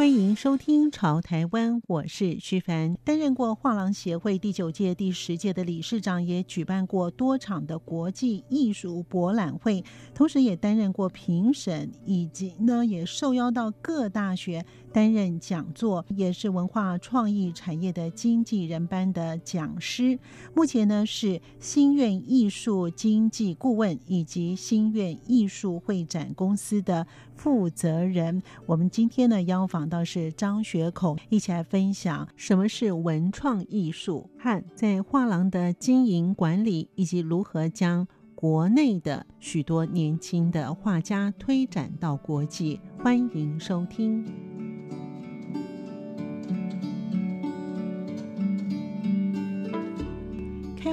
欢迎收听《潮台湾》，我是徐凡，担任过画廊协会第九届、第十届的理事长，也举办过多场的国际艺术博览会，同时也担任过评审，以及呢也受邀到各大学担任讲座，也是文化创意产业的经纪人班的讲师。目前呢是心愿艺术经纪顾问以及心愿艺术会展公司的负责人。我们今天呢邀访。到是张学孔，一起来分享什么是文创艺术和在画廊的经营管理，以及如何将国内的许多年轻的画家推展到国际。欢迎收听。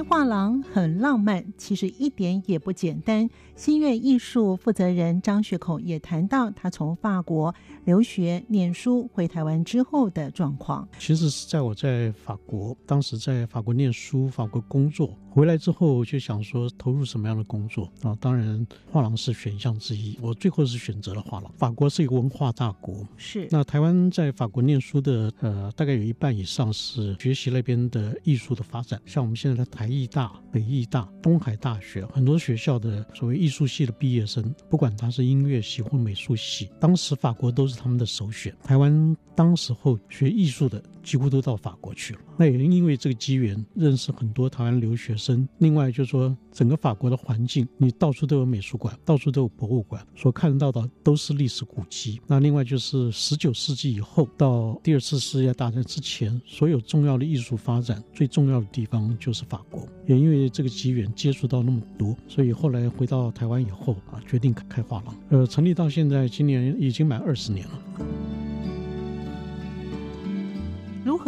画廊很浪漫，其实一点也不简单。心愿艺术负责人张学孔也谈到他从法国留学念书回台湾之后的状况。其实是在我在法国，当时在法国念书、法国工作，回来之后就想说投入什么样的工作啊？当然画廊是选项之一。我最后是选择了画廊。法国是一个文化大国，是。那台湾在法国念书的呃，大概有一半以上是学习那边的艺术的发展。像我们现在的台艺大、北艺大、东海大学很多学校的所谓艺艺术系的毕业生，不管他是音乐系或美术系，当时法国都是他们的首选。台湾当时候学艺术的几乎都到法国去了。那也因为这个机缘，认识很多台湾留学生。另外就是说，整个法国的环境，你到处都有美术馆，到处都有博物馆，所看到的都是历史古迹。那另外就是十九世纪以后到第二次世界大战之前，所有重要的艺术发展最重要的地方就是法国。也因为这个机缘接触到那么多，所以后来回到台湾以后啊，决定开画廊。呃，成立到现在，今年已经满二十年了。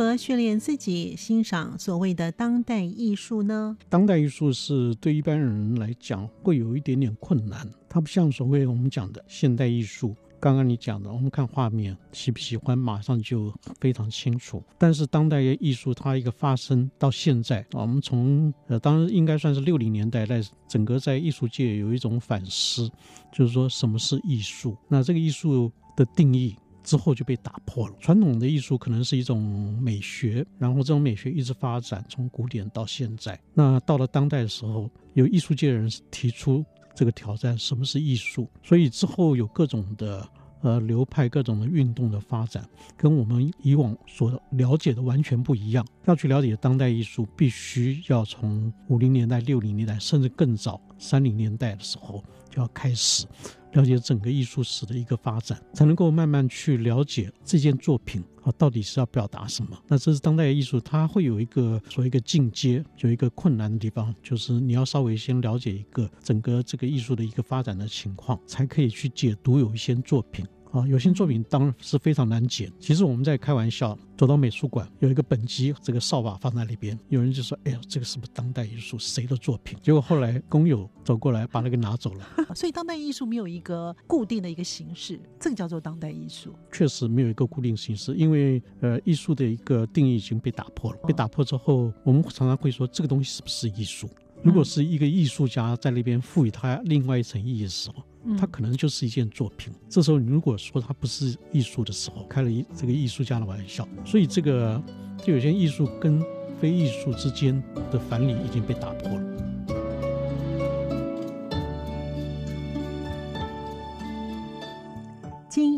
何训练自己欣赏所谓的当代艺术呢？当代艺术是对一般人来讲会有一点点困难，它不像所谓我们讲的现代艺术。刚刚你讲的，我们看画面喜不喜欢，马上就非常清楚。但是当代艺术它一个发生到现在，我们从呃，当然应该算是六零年代，在整个在艺术界有一种反思，就是说什么是艺术？那这个艺术的定义之后就被打破了。传统的艺术可能是一种美学，然后这种美学一直发展，从古典到现在。那到了当代的时候，有艺术界的人提出。这个挑战，什么是艺术？所以之后有各种的呃流派、各种的运动的发展，跟我们以往所了解的完全不一样。要去了解当代艺术，必须要从五零年代、六零年代，甚至更早三零年代的时候就要开始。了解整个艺术史的一个发展，才能够慢慢去了解这件作品啊，到底是要表达什么。那这是当代艺术，它会有一个所谓一个进阶，有一个困难的地方，就是你要稍微先了解一个整个这个艺术的一个发展的情况，才可以去解读有一些作品。啊，有些作品当然是非常难解。其实我们在开玩笑，走到美术馆有一个本机，这个扫把放在里边，有人就说：“哎呀，这个是不是当代艺术？谁的作品？”结果后来工友走过来把那个拿走了。所以当代艺术没有一个固定的一个形式，这个叫做当代艺术。确实没有一个固定形式，因为呃，艺术的一个定义已经被打破了。被打破之后，我们常常会说这个东西是不是艺术？如果是一个艺术家在那边赋予他另外一层意义的时候。它可能就是一件作品。这时候，你如果说它不是艺术的时候，开了一这个艺术家的玩笑。所以，这个就有些艺术跟非艺术之间的藩篱已经被打破了。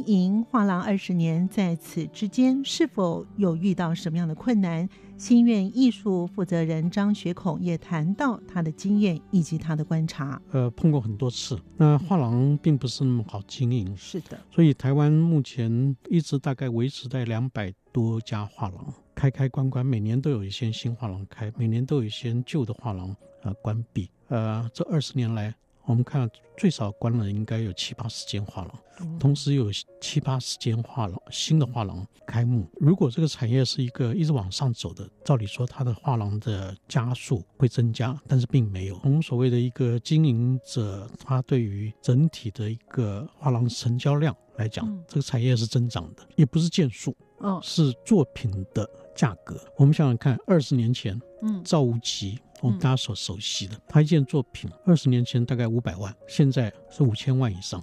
经营画廊二十年，在此之间是否有遇到什么样的困难？心愿艺术负责人张学孔也谈到他的经验以及他的观察。呃，碰过很多次。那画廊并不是那么好经营，是的。所以台湾目前一直大概维持在两百多家画廊，开开关关，每年都有一些新画廊开，每年都有一些旧的画廊呃关闭。呃，这二十年来，我们看最少关了应该有七八十间画廊，嗯、同时有七八十间画廊新的画廊开幕。如果这个产业是一个一直往上走的，照理说它的画廊的加速会增加，但是并没有。从所谓的一个经营者，他对于整体的一个画廊成交量来讲，嗯、这个产业是增长的，也不是件数，嗯，是作品的价格。我们想想看，二十年前，嗯，赵无极。我们大家所熟悉的，他一件作品二十年前大概五百万，现在是五千万以上，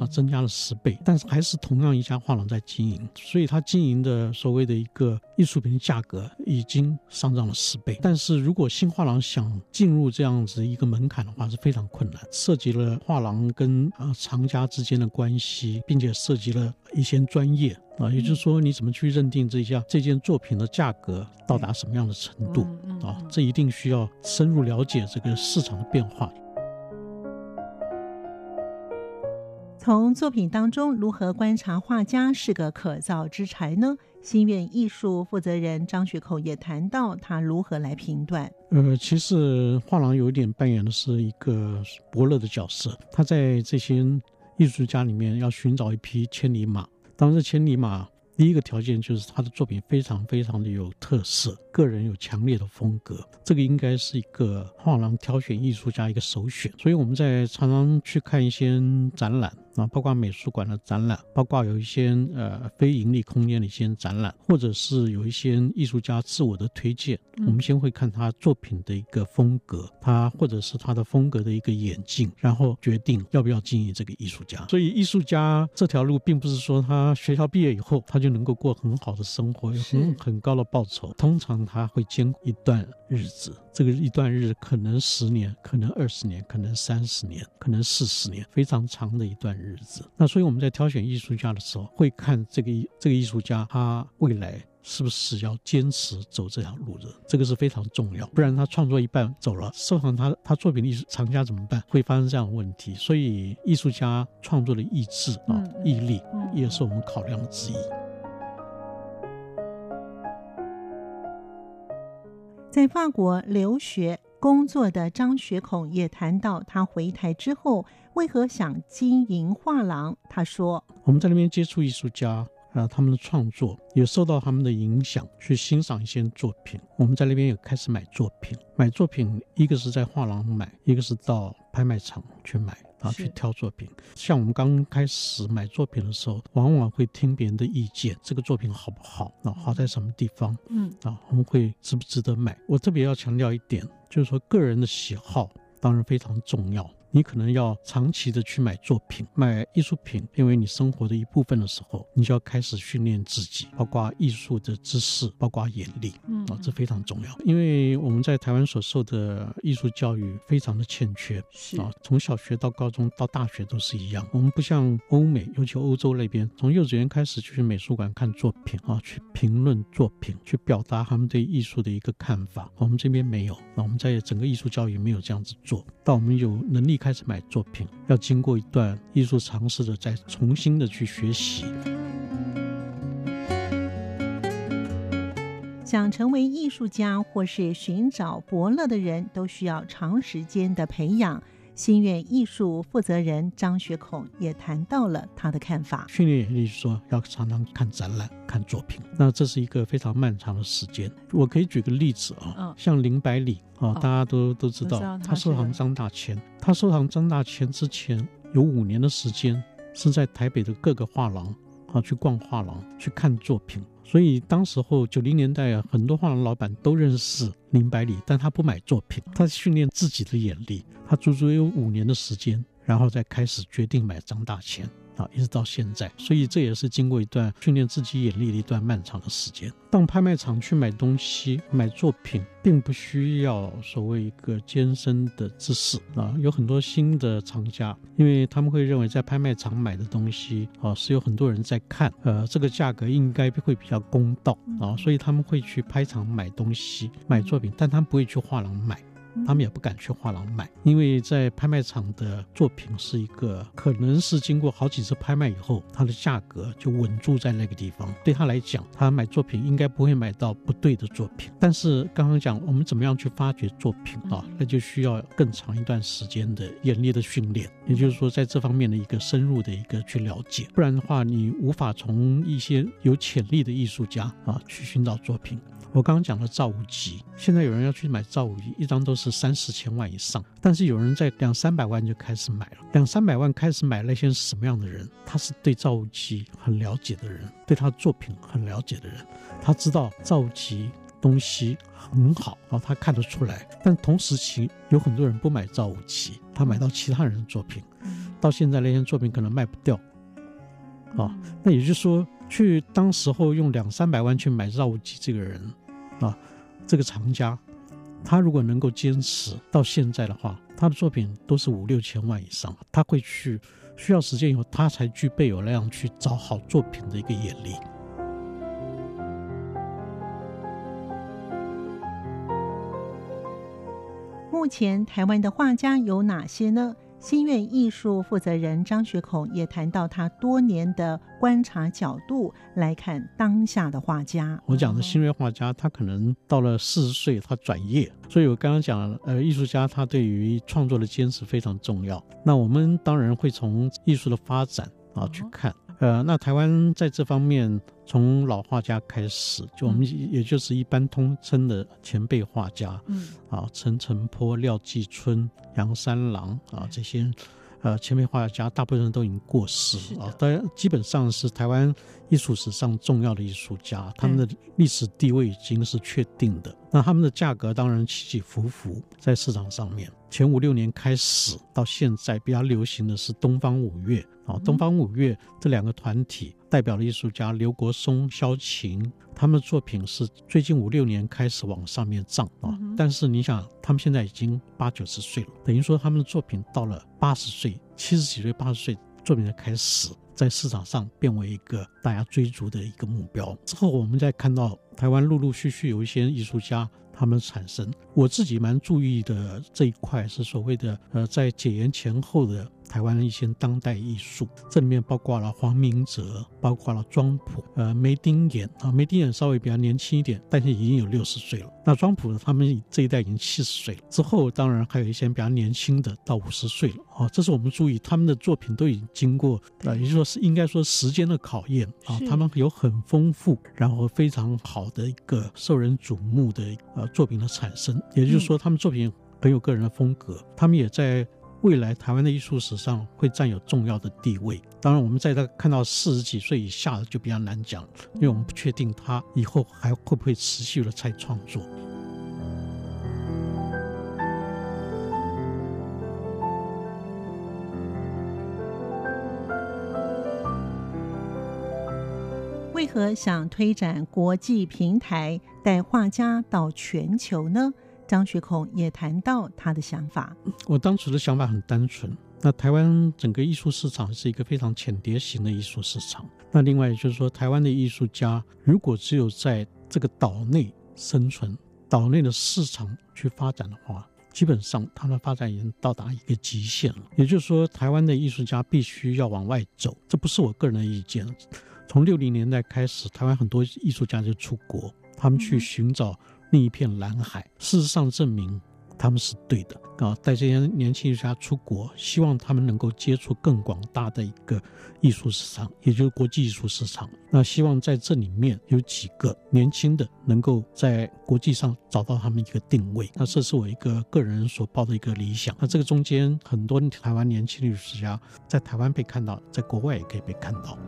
啊，增加了十倍，但是还是同样一家画廊在经营，所以他经营的所谓的一个艺术品的价格已经上涨了十倍。但是如果新画廊想进入这样子一个门槛的话，是非常困难，涉及了画廊跟啊藏家之间的关系，并且涉及了一些专业。啊，也就是说，你怎么去认定这家这件作品的价格到达什么样的程度啊？这一定需要深入了解这个市场的变化。从作品当中如何观察画家是个可造之才呢？心愿艺术负责人张学口也谈到他如何来评断。呃，其实画廊有一点扮演的是一个伯乐的角色，他在这些艺术家里面要寻找一匹千里马。当时千里马第一个条件就是他的作品非常非常的有特色，个人有强烈的风格，这个应该是一个画廊挑选艺术家一个首选。所以我们在常常去看一些展览。啊，包括美术馆的展览，包括有一些呃非盈利空间的一些展览，或者是有一些艺术家自我的推荐。嗯、我们先会看他作品的一个风格，他或者是他的风格的一个演进，然后决定要不要经营这个艺术家。所以艺术家这条路，并不是说他学校毕业以后他就能够过很好的生活，有很很高的报酬。通常他会经一段日子，这个一段日子可能十年，可能二十年，可能三十年，可能四十年，非常长的一段日子。那所以我们在挑选艺术家的时候，会看这个这个艺术家他未来是不是要坚持走这条路的，这个是非常重要。不然他创作一半走了，收藏他他作品的艺术藏家怎么办？会发生这样的问题。所以艺术家创作的意志啊、毅力，也是我们考量的之一。在法国留学工作的张学孔也谈到，他回台之后为何想经营画廊。他说：“我们在那边接触艺术家。”啊，他们的创作也受到他们的影响，去欣赏一些作品。我们在那边也开始买作品，买作品，一个是在画廊买，一个是到拍卖场去买，啊，去挑作品。像我们刚开始买作品的时候，往往会听别人的意见，这个作品好不好？啊，好在什么地方？嗯，啊，我们会值不值得买？我特别要强调一点，就是说个人的喜好当然非常重要。你可能要长期的去买作品、买艺术品，因为你生活的一部分的时候，你就要开始训练自己，包括艺术的知识，包括眼力，啊，这非常重要。因为我们在台湾所受的艺术教育非常的欠缺，是啊，从小学到高中到大学都是一样。我们不像欧美，尤其欧洲那边，从幼稚园开始就去美术馆看作品啊，去评论作品，去表达他们对艺术的一个看法。我们这边没有，啊我们在整个艺术教育没有这样子做到，我们有能力。开始买作品，要经过一段艺术尝试的，再重新的去学习。想成为艺术家或是寻找伯乐的人，都需要长时间的培养。新苑艺术负责人张学孔也谈到了他的看法。训练也就是说，要常常看展览、看作品，那这是一个非常漫长的时间。我可以举个例子啊，哦、像林百里啊，哦、大家都都知道，知道他，他收藏张大千。他收藏张大千之前有五年的时间是在台北的各个画廊啊去逛画廊、去看作品。所以当时候九零年代啊，很多画廊老板都认识林百里，但他不买作品，他训练自己的眼力，他足足有五年的时间，然后再开始决定买张大千。啊，一直到现在，所以这也是经过一段训练自己眼力的一段漫长的时间。到拍卖场去买东西、买作品，并不需要所谓一个艰深的知识啊。有很多新的藏家，因为他们会认为在拍卖场买的东西啊，是有很多人在看，呃，这个价格应该会比较公道啊，所以他们会去拍场买东西、买作品，但他们不会去画廊买。他们也不敢去画廊买，因为在拍卖场的作品是一个可能是经过好几次拍卖以后，它的价格就稳住在那个地方。对他来讲，他买作品应该不会买到不对的作品。但是刚刚讲我们怎么样去发掘作品啊，那就需要更长一段时间的严厉的训练，也就是说在这方面的一个深入的一个去了解，不然的话你无法从一些有潜力的艺术家啊去寻找作品。我刚刚讲的赵无极，现在有人要去买赵无极，一张都是三四千万以上。但是有人在两三百万就开始买了，两三百万开始买那些什么样的人？他是对赵无极很了解的人，对他作品很了解的人，他知道赵无极东西很好，然后他看得出来。但同时期有很多人不买赵无极，他买到其他人的作品，到现在那些作品可能卖不掉。啊，那也就是说，去当时候用两三百万去买赵无极这个人。啊，这个藏家，他如果能够坚持到现在的话，他的作品都是五六千万以上。他会去需要时间以后，他才具备有那样去找好作品的一个眼力。目前台湾的画家有哪些呢？新月艺术负责人张学孔也谈到他多年的观察角度来看当下的画家。我讲的新锐画家，他可能到了四十岁，他转业。所以我刚刚讲，呃，艺术家他对于创作的坚持非常重要。那我们当然会从艺术的发展啊去看。呃，那台湾在这方面，从老画家开始，就我们也就是一般通称的前辈画家，嗯，啊，陈澄波、廖继春、杨三郎啊这些，呃，前辈画家大部分人都已经过世啊，当然基本上是台湾艺术史上重要的艺术家，他们的历史地位已经是确定的。那他们的价格当然起起伏伏在市场上面。前五六年开始到现在比较流行的是东方五月啊，东方五月这两个团体代表的艺术家刘国松、萧琴，他们的作品是最近五六年开始往上面涨啊。但是你想，他们现在已经八九十岁了，等于说他们的作品到了八十岁、七十几岁、八十岁，作品才开始在市场上变为一个大家追逐的一个目标。之后我们再看到台湾陆陆续续有一些艺术家。他们产生，我自己蛮注意的这一块是所谓的呃，在解严前后的。台湾的一些当代艺术，这里面包括了黄明哲，包括了庄普，呃，梅丁眼啊，梅丁眼稍微比较年轻一点，但是已经有六十岁了。那庄普他们这一代已经七十岁了。之后当然还有一些比较年轻的，到五十岁了。啊，这是我们注意他们的作品都已经经过，呃，也就是说是应该说时间的考验啊。他们有很丰富，然后非常好的一个受人瞩目的呃作品的产生。也就是说，他们作品很有个人的风格，他们也在。未来台湾的艺术史上会占有重要的地位。当然，我们在他看到四十几岁以下的就比较难讲，因为我们不确定他以后还会不会持续的再创作。为何想推展国际平台，带画家到全球呢？张学孔也谈到他的想法。我当时的想法很单纯。那台湾整个艺术市场是一个非常浅碟型的艺术市场。那另外就是说，台湾的艺术家如果只有在这个岛内生存，岛内的市场去发展的话，基本上他们发展已经到达一个极限了。也就是说，台湾的艺术家必须要往外走。这不是我个人的意见。从六零年代开始，台湾很多艺术家就出国，他们去寻找。另一片蓝海，事实上证明他们是对的啊！带这些年轻艺术家出国，希望他们能够接触更广大的一个艺术市场，也就是国际艺术市场。那希望在这里面有几个年轻的，能够在国际上找到他们一个定位。那这是我一个个人所抱的一个理想。那这个中间，很多台湾年轻艺术家在台湾被看到，在国外也可以被看到。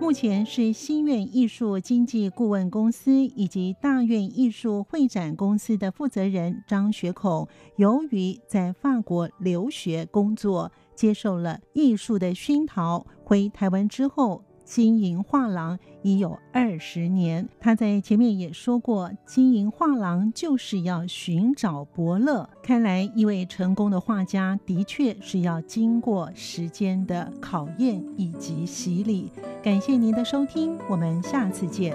目前是新苑艺术经纪顾问公司以及大院艺术会展公司的负责人张学孔，由于在法国留学工作，接受了艺术的熏陶，回台湾之后。经营画廊已有二十年，他在前面也说过，经营画廊就是要寻找伯乐。看来，一位成功的画家的确是要经过时间的考验以及洗礼。感谢您的收听，我们下次见。